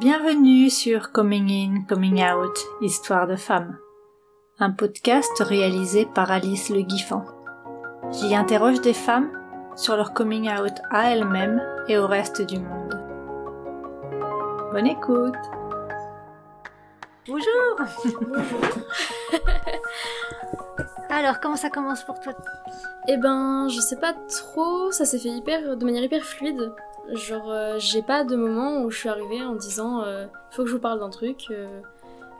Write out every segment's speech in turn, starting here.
Bienvenue sur Coming In, Coming Out, Histoire de femmes, un podcast réalisé par Alice Le Guiffant. J'y interroge des femmes sur leur coming out à elles-mêmes et au reste du monde. Bonne écoute Bonjour Bonjour Alors, comment ça commence pour toi? Eh ben, je sais pas trop, ça s'est fait hyper, de manière hyper fluide. Genre, euh, j'ai pas de moment où je suis arrivée en disant euh, faut que je vous parle d'un truc, euh,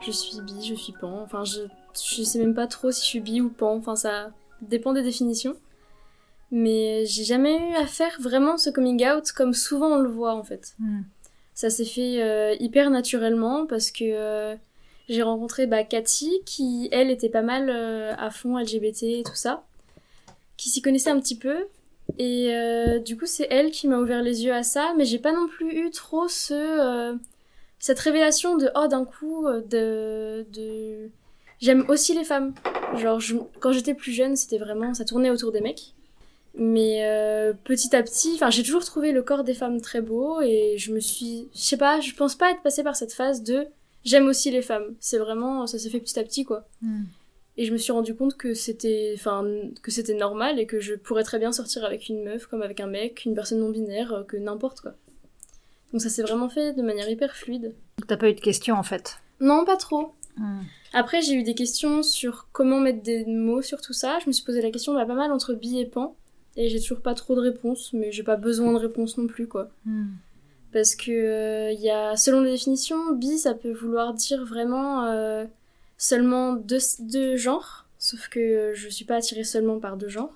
je suis bi, je suis pan. Enfin, je, je sais même pas trop si je suis bi ou pan, enfin, ça dépend des définitions. Mais j'ai jamais eu à faire vraiment ce coming out comme souvent on le voit en fait. Hmm. Ça s'est fait hyper naturellement parce que j'ai rencontré bah, Cathy qui, elle, était pas mal à fond LGBT et tout ça, qui s'y connaissait un petit peu et euh, du coup, c'est elle qui m'a ouvert les yeux à ça, mais j'ai pas non plus eu trop ce euh, cette révélation de oh d'un coup euh, de de j'aime aussi les femmes. Genre quand j'étais plus jeune, c'était vraiment ça tournait autour des mecs. Mais petit à petit, enfin j'ai toujours trouvé le corps des femmes très beau et je me suis je sais pas, je pense pas être passée par cette phase de j'aime aussi les femmes. C'est vraiment ça s'est fait petit à petit quoi. Hmm. Et je me suis rendu compte que c'était, enfin, que c'était normal et que je pourrais très bien sortir avec une meuf, comme avec un mec, une personne non binaire, euh, que n'importe quoi. Donc ça s'est vraiment fait de manière hyper fluide. T'as pas eu de questions en fait? Non, pas trop. Hmm. Après, j'ai eu des questions sur comment mettre des mots sur tout ça. Je me suis posé la question bah, pas mal entre bi et pan. Et j'ai toujours pas trop de réponses, mais j'ai pas besoin de réponses non plus, quoi. Hmm. Parce que il euh, y a, selon les définitions, bi ça peut vouloir dire vraiment euh, seulement deux, deux genres, sauf que je suis pas attirée seulement par deux genres.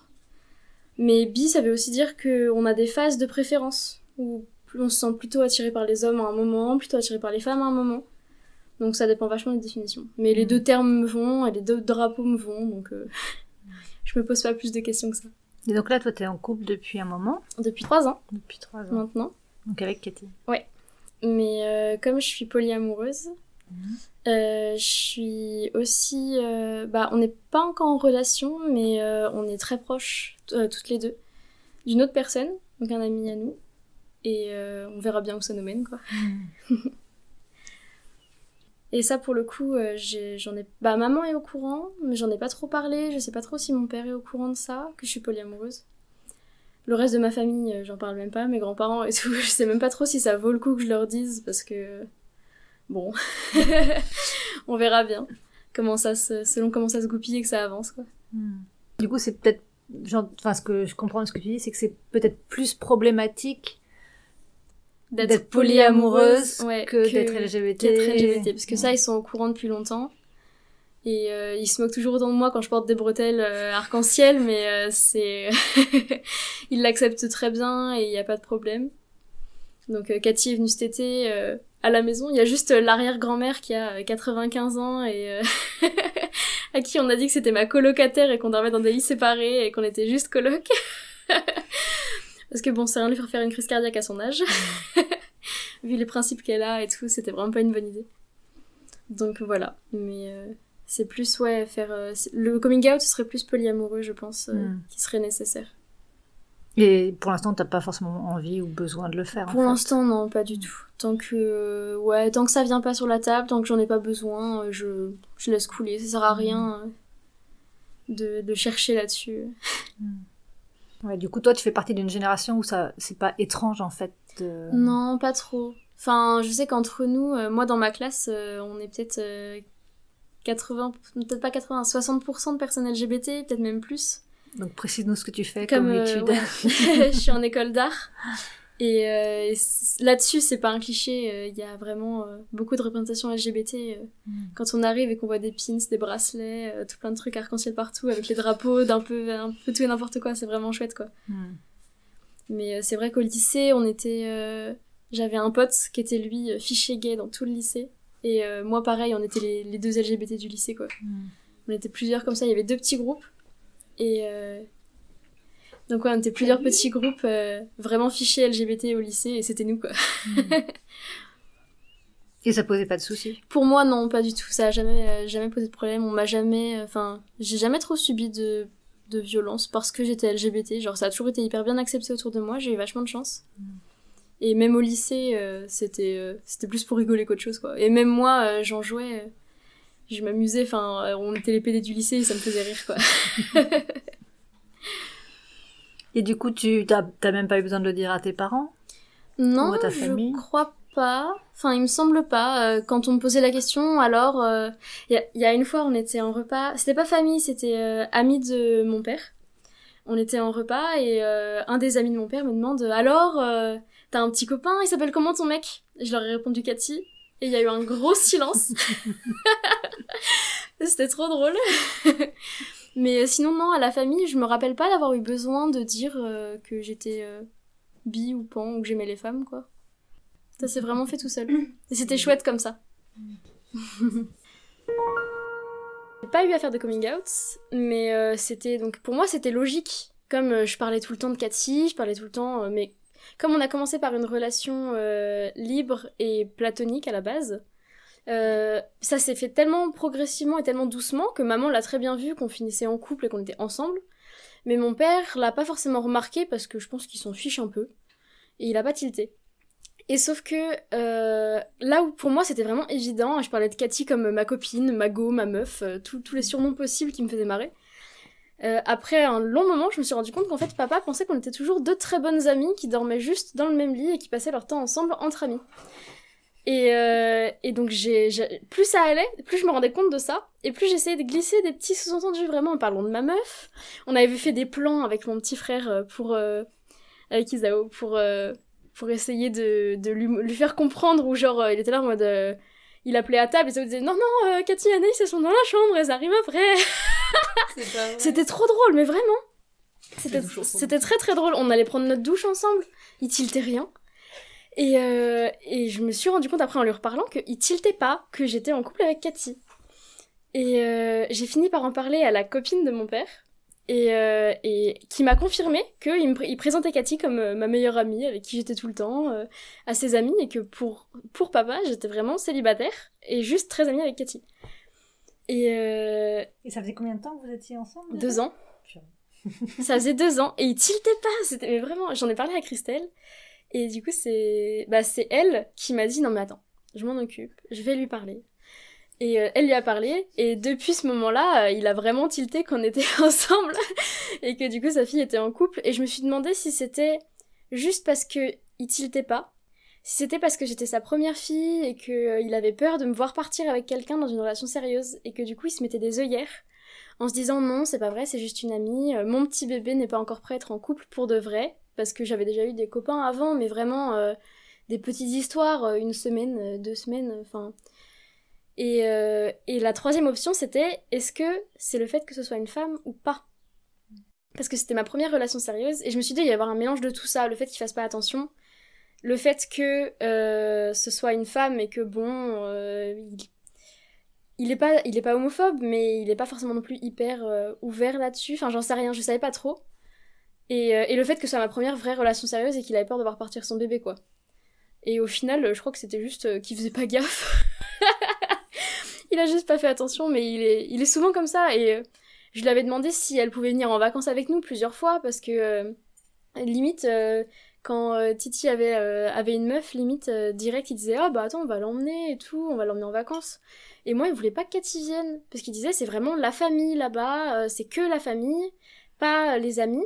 Mais bi, ça veut aussi dire qu'on a des phases de préférence, où on se sent plutôt attiré par les hommes à un moment, plutôt attiré par les femmes à un moment. Donc ça dépend vachement des définitions. Mais les mm. deux termes me vont et les deux drapeaux me vont, donc euh, je me pose pas plus de questions que ça. Et donc là, toi, t'es en couple depuis un moment? Depuis trois ans. Depuis trois ans. Maintenant. Donc avec Cathy. Ouais. Mais euh, comme je suis polyamoureuse, Euh, je suis aussi. Euh, bah, on n'est pas encore en relation, mais euh, on est très proches, toutes les deux, d'une autre personne, donc un ami à nous. Et on verra bien où ça nous mène, quoi. Et ça, pour le coup, j'en ai, Bah, maman est au courant, mais j'en ai pas trop parlé. Je sais pas trop si mon père est au courant de ça, que je suis polyamoureuse. Le reste de ma famille, j'en parle même pas, mes grands-parents et tout. Je sais même pas trop si ça vaut le coup que je leur dise, parce que bon, on verra bien comment ça se, selon comment ça se goupille et que ça avance quoi. Hmm. Du coup, c'est peut-être, enfin, ce que je comprends de ce que tu dis, c'est que c'est peut-être plus problématique d'être polyamoureuse que, d'être LGBT. LGBT. Parce que ça, ils sont au courant depuis longtemps. Et euh, ils se moquent toujours autant de moi quand je porte des bretelles euh, arc-en-ciel, mais euh, c'est... ils l'acceptent très bien et il n'y a pas de problème. Donc Cathy est venue cet été, à la maison. Il y a juste euh, l'arrière-grand-mère qui a 95 euh, ans et euh, à qui on a dit que c'était ma colocataire et qu'on dormait dans des lits séparés et qu'on était juste coloc. Parce que bon, c'est rien de lui faire faire une crise cardiaque à son âge. Vu les principes qu'elle a et tout, c'était vraiment pas une bonne idée. Donc voilà. Mais c'est plus, ouais, faire... le coming out, ce serait plus polyamoureux, je pense, hmm. qui serait nécessaire. Et pour l'instant, t'as pas forcément envie ou besoin de le faire. Pour l'instant, non, pas du tout. Tant que, ouais, tant que ça vient pas sur la table, tant que j'en ai pas besoin, euh, je, je laisse couler. Ça sert à rien euh, de, de chercher là-dessus. Ouais, du coup, toi, tu fais partie d'une génération où ça, c'est pas étrange en fait. Non, pas trop. Enfin, je sais qu'entre nous, euh, moi dans ma classe, on est peut-être 80, peut-être pas 80, 60% de personnes LGBT, peut-être même plus. Donc précise-nous ce que tu fais comme, euh, étude. je suis en école d'art. Et euh, là-dessus, c'est pas un cliché. Euh, il y a vraiment beaucoup de représentations LGBT. Mm. Quand on arrive et qu'on voit des pins, des bracelets, tout plein de trucs arc-en-ciel partout, avec les drapeaux d'un peu, un peu tout et n'importe quoi, c'est vraiment chouette, quoi. Mm. Mais c'est vrai qu'au lycée, on était. J'avais un pote qui était lui fiché gay dans tout le lycée. Et moi, pareil, on était les, deux LGBT du lycée, quoi. Mm. On était plusieurs comme ça. Il y avait deux petits groupes. Et euh, donc ouais, on était plusieurs petits groupes euh, vraiment fichés LGBT au lycée et c'était nous quoi. et ça posait pas de soucis? Pour moi non, pas du tout. Ça a jamais euh, jamais posé de problème. On m'a jamais, enfin, j'ai jamais trop subi de de violence parce que j'étais LGBT. Genre ça a toujours été hyper bien accepté autour de moi. J'ai eu vachement de chance. Mm. Et même au lycée, euh, c'était c'était plus pour rigoler qu'autre chose, quoi. Et même moi, j'en jouais, je m'amusais, enfin, on était les PD du lycée et ça me faisait rire, quoi. et du coup, tu t'as même pas eu besoin de le dire à tes parents? Non, ta famille? je crois pas. Enfin, il me semble pas. quand on me posait la question, alors, il y, y, a une fois, on était en repas. C'était pas famille, c'était amis de mon père. On était en repas et un des amis de mon père me demande alors T'as un petit copain, il s'appelle comment ton mec? Je leur ai répondu Cathy. Et il y a eu un gros silence. C'était trop drôle. Mais euh, sinon, non, à la famille, je me rappelle pas d'avoir eu besoin de dire euh, que j'étais euh, bi ou pan ou que j'aimais les femmes, quoi. Ça s'est vraiment fait tout seul. Et c'était chouette comme ça. J'ai pas eu à faire de coming out, mais c'était donc pour moi c'était logique. Comme je parlais tout le temps de Cathy, je parlais tout le temps, mais comme on a commencé par une relation euh, libre et platonique à la base, euh, ça s'est fait tellement progressivement et tellement doucement que maman l'a très bien vu qu'on finissait en couple et qu'on était ensemble. Mais mon père l'a pas forcément remarqué parce que je pense qu'il s'en fiche un peu. Et il a pas tilté. Et sauf que euh, là où pour moi c'était vraiment évident, je parlais de Cathy comme ma copine, ma go, ma meuf, tous les surnoms possibles qui me faisaient marrer. Euh, après un long moment, je me suis rendu compte qu'en fait, papa pensait qu'on était toujours deux très bonnes amies qui dormaient juste dans le même lit et qui passaient leur temps ensemble entre amis. Et, euh, et donc, j'ai, plus ça allait, plus je me rendais compte de ça, et plus j'essayais de glisser des petits sous-entendus vraiment en parlant de ma meuf. On avait fait des plans avec mon petit frère euh, pour, avec Isao, pour, pour essayer de, de lui, lui, faire comprendre, ou genre, il était là en mode il appelait à table et ça disait non non euh, Cathy et Anaïs elles sont dans la chambre elles arrivent après c'était trop drôle mais vraiment. C'était très très drôle. On allait prendre notre douche ensemble. Il tiltait rien. Et, euh, et je me suis rendu compte après en lui reparlant qu'il tiltait pas que j'étais en couple avec Cathy. Et euh, j'ai fini par en parler à la copine de mon père. Et, euh, et qui m'a confirmé qu'il me il présentait Cathy comme euh, ma meilleure amie avec qui j'étais tout le temps euh, à ses amis et que pour pour papa j'étais vraiment célibataire et juste très amie avec Cathy et et ça faisait combien de temps que vous étiez ensemble deux ans. Ça faisait deux ans. Et il tiltait pas. C'était mais vraiment j'en ai parlé à Christelle. Et du coup c'est bah c'est elle qui m'a dit non mais attends je m'en occupe. Je vais lui parler. Et euh, elle lui a parlé, et depuis ce moment-là, euh, il a vraiment tilté qu'on était ensemble, et que du coup sa fille était en couple. Et je me suis demandé si c'était juste parce que il tiltait pas, si c'était parce que j'étais sa première fille et qu'il euh, avait peur de me voir partir avec quelqu'un dans une relation sérieuse, et que du coup il se mettait des œillères en se disant non, c'est pas vrai, c'est juste une amie, mon petit bébé n'est pas encore prêt à être en couple pour de vrai, parce que j'avais déjà eu des copains avant, mais vraiment des petites histoires, une semaine, deux semaines, enfin. Et, euh, et la troisième option, c'était est-ce que c'est le fait que ce soit une femme ou pas? Parce que c'était ma première relation sérieuse, et je me suis dit, il y avoir un mélange de tout ça, le fait qu'il fasse pas attention, le fait que euh, ce soit une femme et que bon, euh, il, il, est pas, il est pas homophobe, mais il est pas forcément non plus hyper euh, ouvert là-dessus, enfin j'en sais rien, je savais pas trop. Et, et le fait que ce soit ma première vraie relation sérieuse et qu'il avait peur de voir partir son bébé, quoi. Et au final, je crois que c'était juste qu'il faisait pas gaffe. il a juste pas fait attention, mais il est, il est souvent comme ça. Et je lui avais demandé si elle pouvait venir en vacances avec nous plusieurs fois, parce que limite, quand Titi avait, avait une meuf, limite, direct, il disait Ah bah attends, on va l'emmener et tout, on va l'emmener en vacances. Et moi, il voulait pas que Cathy vienne, parce qu'il disait C'est vraiment la famille là-bas, c'est que la famille, pas les amis.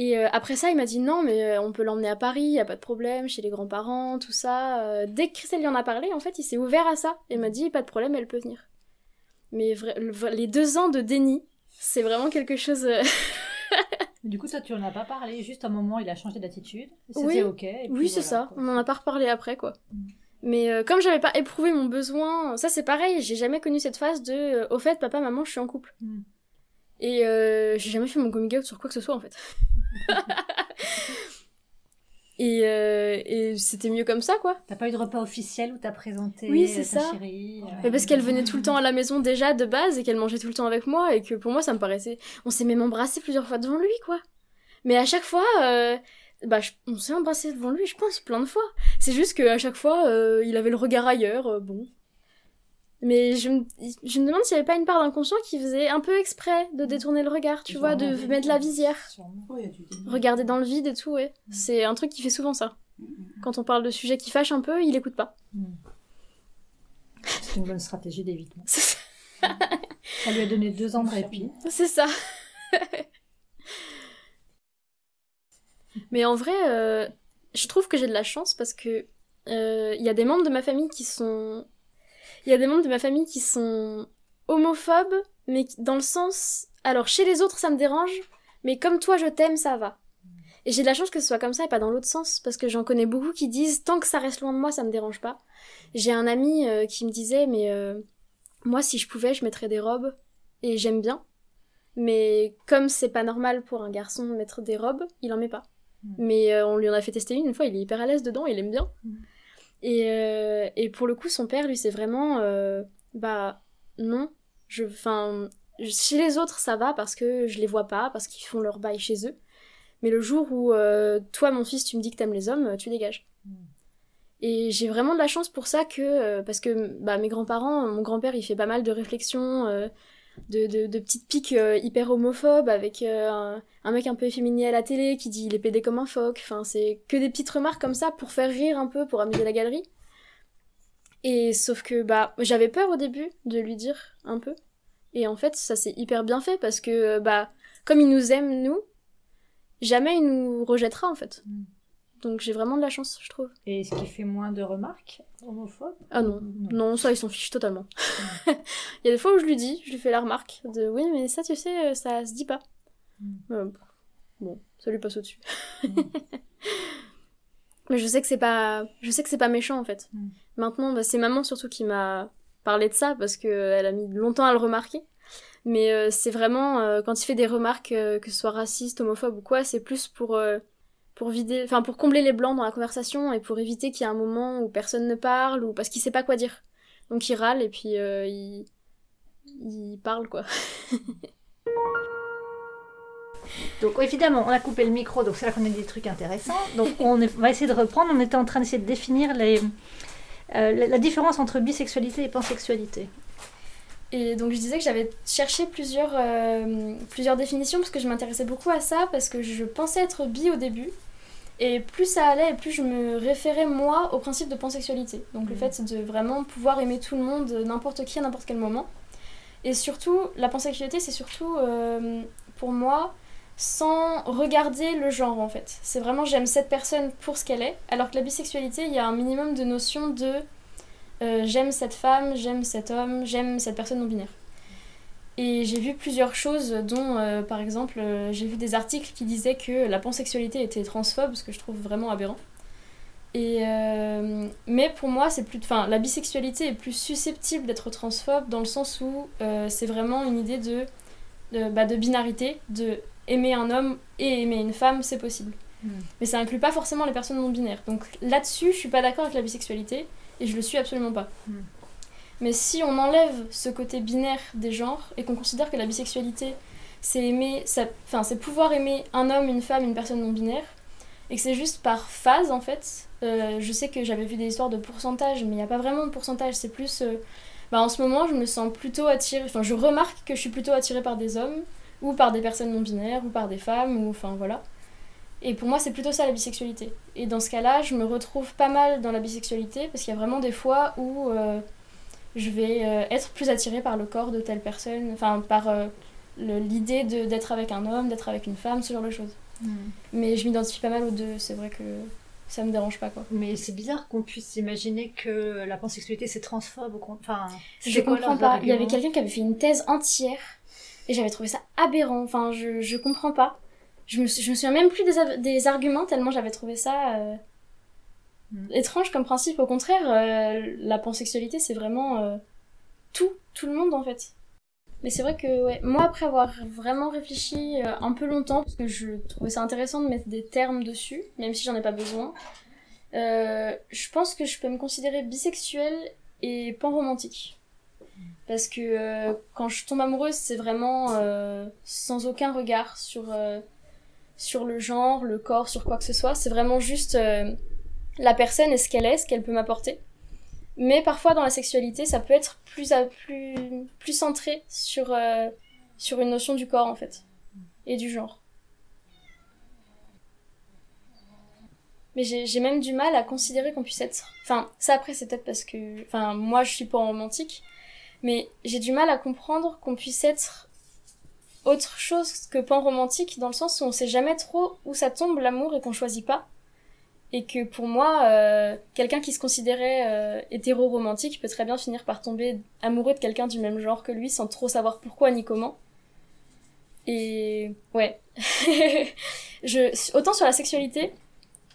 Et euh, après ça, il m'a dit non, mais euh, on peut l'emmener à Paris, y a pas de problème, chez les grands-parents, tout ça. Euh, dès que Christelle lui en a parlé, en fait, il s'est ouvert à ça et m'a dit pas de problème, elle peut venir. Mais les deux ans de déni, c'est vraiment quelque chose. du coup, ça, tu en as pas parlé. Juste un moment, il a changé d'attitude. C'était oui. ok. oui, c'est ça. On en a pas reparlé après, quoi. Mm. Mais comme j'avais pas éprouvé mon besoin, ça c'est pareil. J'ai jamais connu cette phase de, au fait, papa, maman, je suis en couple. Mm. Et j'ai jamais fait mon coming out sur quoi que ce soit en fait. et, euh, et c'était mieux comme ça, quoi. T'as pas eu de repas officiel où t'as présenté oui, c'est ça. chérie euh, Parce qu'elle venait tout le temps à la maison déjà de base et qu'elle mangeait tout le temps avec moi et que pour moi ça me paraissait... On s'est même embrassé plusieurs fois devant lui, quoi. Mais à chaque fois... Euh, bah, on s'est embrassé devant lui, je pense, plein de fois. C'est juste qu'à chaque fois, il avait le regard ailleurs, bon. Mais je me, je me demande s'il n'y avait pas une part d'inconscient qui faisait un peu exprès de détourner le regard, tu vois, de mettre la visière. Regarder dans le vide et tout, ouais. Mm. C'est un truc qui fait souvent ça. Mm, mm, quand on parle de sujets qui fâchent un peu, il écoute pas. C'est une bonne stratégie d'évitement. ça lui a donné deux ans de répit. C'est ça. Mais en vrai, euh, je trouve que j'ai de la chance parce que euh, il y a des membres de ma famille qui sont, il y a des membres de ma famille qui sont homophobes, mais dans le sens, alors chez les autres ça me dérange, mais comme toi je t'aime ça va. Et j'ai de la chance que ce soit comme ça et pas dans l'autre sens, parce que j'en connais beaucoup qui disent tant que ça reste loin de moi, ça me dérange pas. J'ai un ami euh, qui me disait, mais moi si je pouvais, je mettrais des robes, et j'aime bien. Mais comme c'est pas normal pour un garçon de mettre des robes, il en met pas. Mm. Mais euh, on lui en a fait tester une une fois, il est hyper à l'aise dedans, il aime bien. Mm. Et, euh, et, pour le coup, son père, lui, c'est vraiment. Euh, bah, non. Je, enfin, chez les autres, ça va parce que je les vois pas, parce qu'ils font leur bail chez eux. Mais le jour où toi, mon fils, tu me dis que t'aimes les hommes, tu dégages. Mm. Et j'ai vraiment de la chance pour ça que. parce que bah, mes grands-parents, mon grand-père, il fait pas mal de réflexions de, de, petites piques euh, hyper homophobes avec euh, un, mec un peu efféminé à la télé qui dit il est pédé comme un phoque. Enfin, c'est que des petites remarques comme ça pour faire rire un peu, pour amuser la galerie. Et sauf que bah j'avais peur au début de lui dire un peu. Et en fait, ça s'est hyper bien fait parce que bah comme il nous aime nous, jamais il nous rejettera en fait. Mm. Donc j'ai vraiment de la chance, je trouve. Et est-ce qu'il fait moins de remarques homophobes Ah non. non, ça il s'en fiche totalement. il y a des fois où je lui dis, je lui fais la remarque de oui mais ça tu sais, euh, ça se dit pas. Mm. Euh, bon, ça lui passe au-dessus. Mm. mais je sais que c'est pas, je sais que c'est pas méchant en fait. Mm. Maintenant, bah, c'est maman surtout qui m'a parlé de ça parce que elle a mis longtemps à le remarquer. Mais euh, c'est vraiment quand il fait des remarques que ce soit raciste, homophobe ou quoi, c'est plus pour pour vider, enfin pour combler les blancs dans la conversation et pour éviter qu'il y ait un moment où personne ne parle ou parce qu'il sait pas quoi dire. Donc il râle et puis euh, il... il parle quoi. donc évidemment, on a coupé le micro, donc c'est là qu'on a des trucs intéressants. Donc on, va essayer de reprendre. On était en train d'essayer de définir les, euh, la différence entre bisexualité et pansexualité. Et donc je disais que j'avais cherché plusieurs, euh, plusieurs définitions parce que je m'intéressais beaucoup à ça, parce que je pensais être bi au début. Et plus ça allait, et plus je me référais moi au principe de pansexualité. Donc le mm. fait de vraiment pouvoir aimer tout le monde, n'importe qui, à n'importe quel moment. Et surtout, la pansexualité, c'est surtout euh, pour moi sans regarder le genre en fait. C'est vraiment j'aime cette personne pour ce qu'elle est, alors que la bisexualité, il y a un minimum de notion de euh, j'aime cette femme, j'aime cet homme, j'aime cette personne non binaire. Et j'ai vu plusieurs choses, dont euh, par exemple, euh, j'ai vu des articles qui disaient que la pansexualité était transphobe, ce que je trouve vraiment aberrant. Et euh, mais pour moi, c'est plus, enfin, la bisexualité est plus susceptible d'être transphobe dans le sens où c'est vraiment une idée de, de, bah, de, binarité, de aimer un homme et aimer une femme, c'est possible. Hmm. Mais ça inclut pas forcément les personnes non binaires. Donc là-dessus, je suis pas d'accord avec la bisexualité et je le suis absolument pas. Hmm. Mais si on enlève ce côté binaire des genres et qu'on considère que la bisexualité, c'est aimer, enfin c'est pouvoir aimer un homme, une femme, une personne non binaire, et que c'est juste par phase en fait. Euh, je sais que j'avais vu des histoires de pourcentage, mais il n'y a pas vraiment de pourcentage. C'est plus, euh, bah, en ce moment, je me sens plutôt attirée. Enfin, je remarque que je suis plutôt attirée par des hommes ou par des personnes non binaires ou par des femmes ou enfin voilà. Et pour moi, c'est plutôt ça la bisexualité. Et dans ce cas-là, je me retrouve pas mal dans la bisexualité parce qu'il y a vraiment des fois où euh, je vais euh, être plus attirée par le corps de telle personne, enfin par euh, l'idée d'être avec un homme, d'être avec une femme, ce genre de choses. Hmm. Mais je m'identifie pas mal aux deux, c'est vrai que ça me dérange pas quoi. Mais c'est bizarre qu'on puisse imaginer que la pansexualité c'est transphobe. Enfin, je comprends pas. Il y avait quelqu'un qui avait fait une thèse entière et j'avais trouvé ça aberrant. Enfin, je, je comprends pas. Je me, je me souviens même plus des, des arguments tellement j'avais trouvé ça euh. Étrange comme principe. Au contraire, euh, la pansexualité, c'est vraiment euh, tout, tout le monde en fait. Mais c'est vrai que moi, après avoir vraiment réfléchi un peu longtemps, parce que je trouvais ça intéressant de mettre des termes dessus, même si j'en ai pas besoin, je pense que je peux me considérer bisexuelle et panromantique. Parce que quand je tombe amoureuse, c'est vraiment sans aucun regard sur sur le genre, le corps, sur quoi que ce soit. C'est vraiment juste euh, la personne et ce qu'elle est, ce qu'elle peut m'apporter. Mais parfois dans la sexualité, ça peut être plus, plus, plus centré sur, euh, sur une notion du corps en fait, et du genre. Mais j'ai même du mal à considérer qu'on puisse être. Enfin, ça après, c'est peut-être parce que. Enfin, moi, je suis pas romantique. Mais j'ai du mal à comprendre qu'on puisse être autre chose que pan romantique, dans le sens où on sait jamais trop où ça tombe l'amour et qu'on choisit pas. Et que pour moi, euh, quelqu'un qui se considérait euh, hétéro-romantique peut très bien finir par tomber amoureux de quelqu'un du même genre que lui sans trop savoir pourquoi ni comment. Et ouais. je, autant sur la sexualité,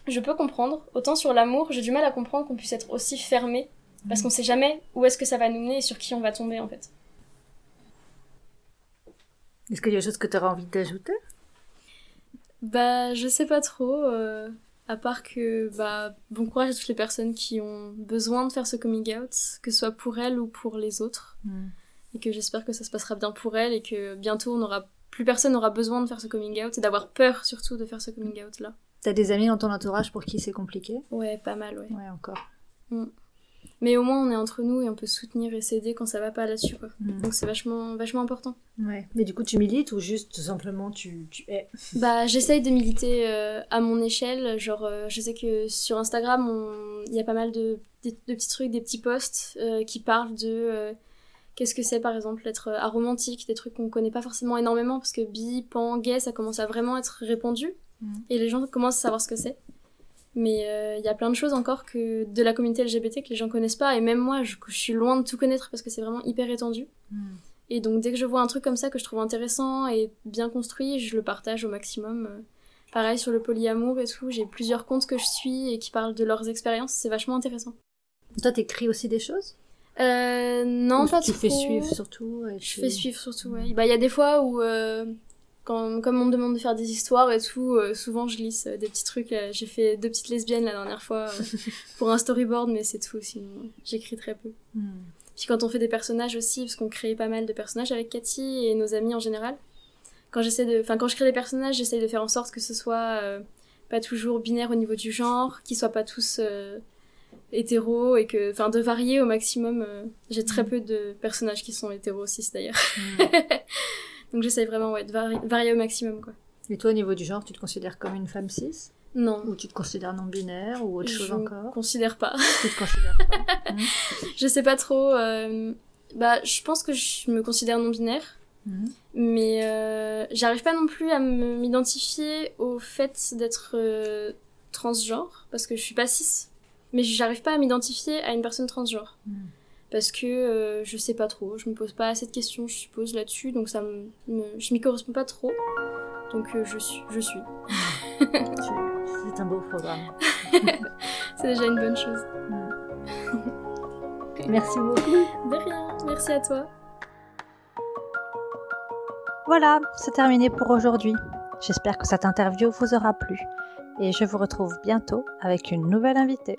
je peux comprendre, autant sur l'amour, j'ai du mal à comprendre qu'on puisse être aussi fermé, parce qu'on sait jamais où est-ce que ça va nous mener et sur qui on va tomber en fait. Est-ce qu'il y a des choses que tu auras envie d'ajouter? Bah, je sais pas trop. Euh, à part que, bah, bon courage à toutes les personnes qui ont besoin de faire ce coming out, que ce soit pour elles ou pour les autres. Hmm. Et que j'espère que ça se passera bien pour elles et que bientôt on aura, plus personne n'aura besoin de faire ce coming out et d'avoir peur surtout de faire ce coming out là. T'as des amis dans ton entourage pour qui c'est compliqué? Ouais, pas mal, ouais. Ouais, encore. Hmm. Mais au moins, on est entre nous et on peut soutenir et s'aider quand ça va pas là-dessus, quoi. Mm. Donc c'est vachement, vachement important. Ouais. Mais du coup, tu milites ou juste simplement tu, tu es? Bah, j'essaye de militer euh, à mon échelle. Genre, euh, je sais que sur Instagram, il y a pas mal de, de, petits trucs, des petits posts euh, qui parlent de qu'est-ce que c'est par exemple être aromantique, des trucs qu'on connaît pas forcément énormément parce que bi, pan, gay, ça commence à vraiment être répandu mm. et les gens commencent à savoir ce que c'est. Mais il euh, y a plein de choses encore que de la communauté LGBT que les gens connaissent pas. Et même moi, je, suis loin de tout connaître parce que c'est vraiment hyper étendu. Hmm. Et donc dès que je vois un truc comme ça que je trouve intéressant et bien construit, je le partage au maximum. Euh, pareil sur le polyamour et tout, j'ai plusieurs comptes que je suis et qui parlent de leurs expériences, c'est vachement intéressant. Toi, t'écris aussi des choses? Euh, non, pas tu trop. Tu fais suivre surtout Je fais suivre surtout, ouais. Bah, il y a des fois où euh, quand, comme on me demande de faire des histoires et tout, euh, souvent je glisse euh, des petits trucs. Euh, j'ai fait deux petites lesbiennes la dernière fois pour un storyboard, mais c'est tout. Sinon, j'écris très peu. Hmm. Puis quand on fait des personnages aussi, parce qu'on crée pas mal de personnages avec Cathy et nos amis en général. Quand j'essaie de, enfin quand je crée des personnages, j'essaie de faire en sorte que ce soit pas toujours binaire au niveau du genre, qu'ils soient pas tous hétéros et que, enfin de varier au maximum. j'ai très hmm. peu de personnages qui sont hétéros aussi d'ailleurs. Hmm. Donc j'essaye vraiment ouais, de varier au maximum. Quoi. Et toi, au niveau du genre, tu te considères comme une femme cis? Non. Ou tu te considères non-binaire ou autre chose encore? Je considère pas. Tu te considères pas mmh. Je sais pas trop. Euh, bah, je pense que je me considère non-binaire. Mmh. Mais euh, j'arrive pas non plus à m'identifier au fait d'être euh, transgenre, parce que je suis pas cis. Mais j'arrive pas à m'identifier à une personne transgenre. Mmh parce que euh, je sais pas trop, je me pose pas assez de questions, je suppose, là-dessus, donc ça me, je m'y correspond pas trop. Donc euh, je suis. Je suis. C'est un beau programme. C'est déjà une bonne chose. Merci beaucoup. De rien, merci à toi. Voilà, c'est terminé pour aujourd'hui. J'espère que cette interview vous aura plu et je vous retrouve bientôt avec une nouvelle invitée.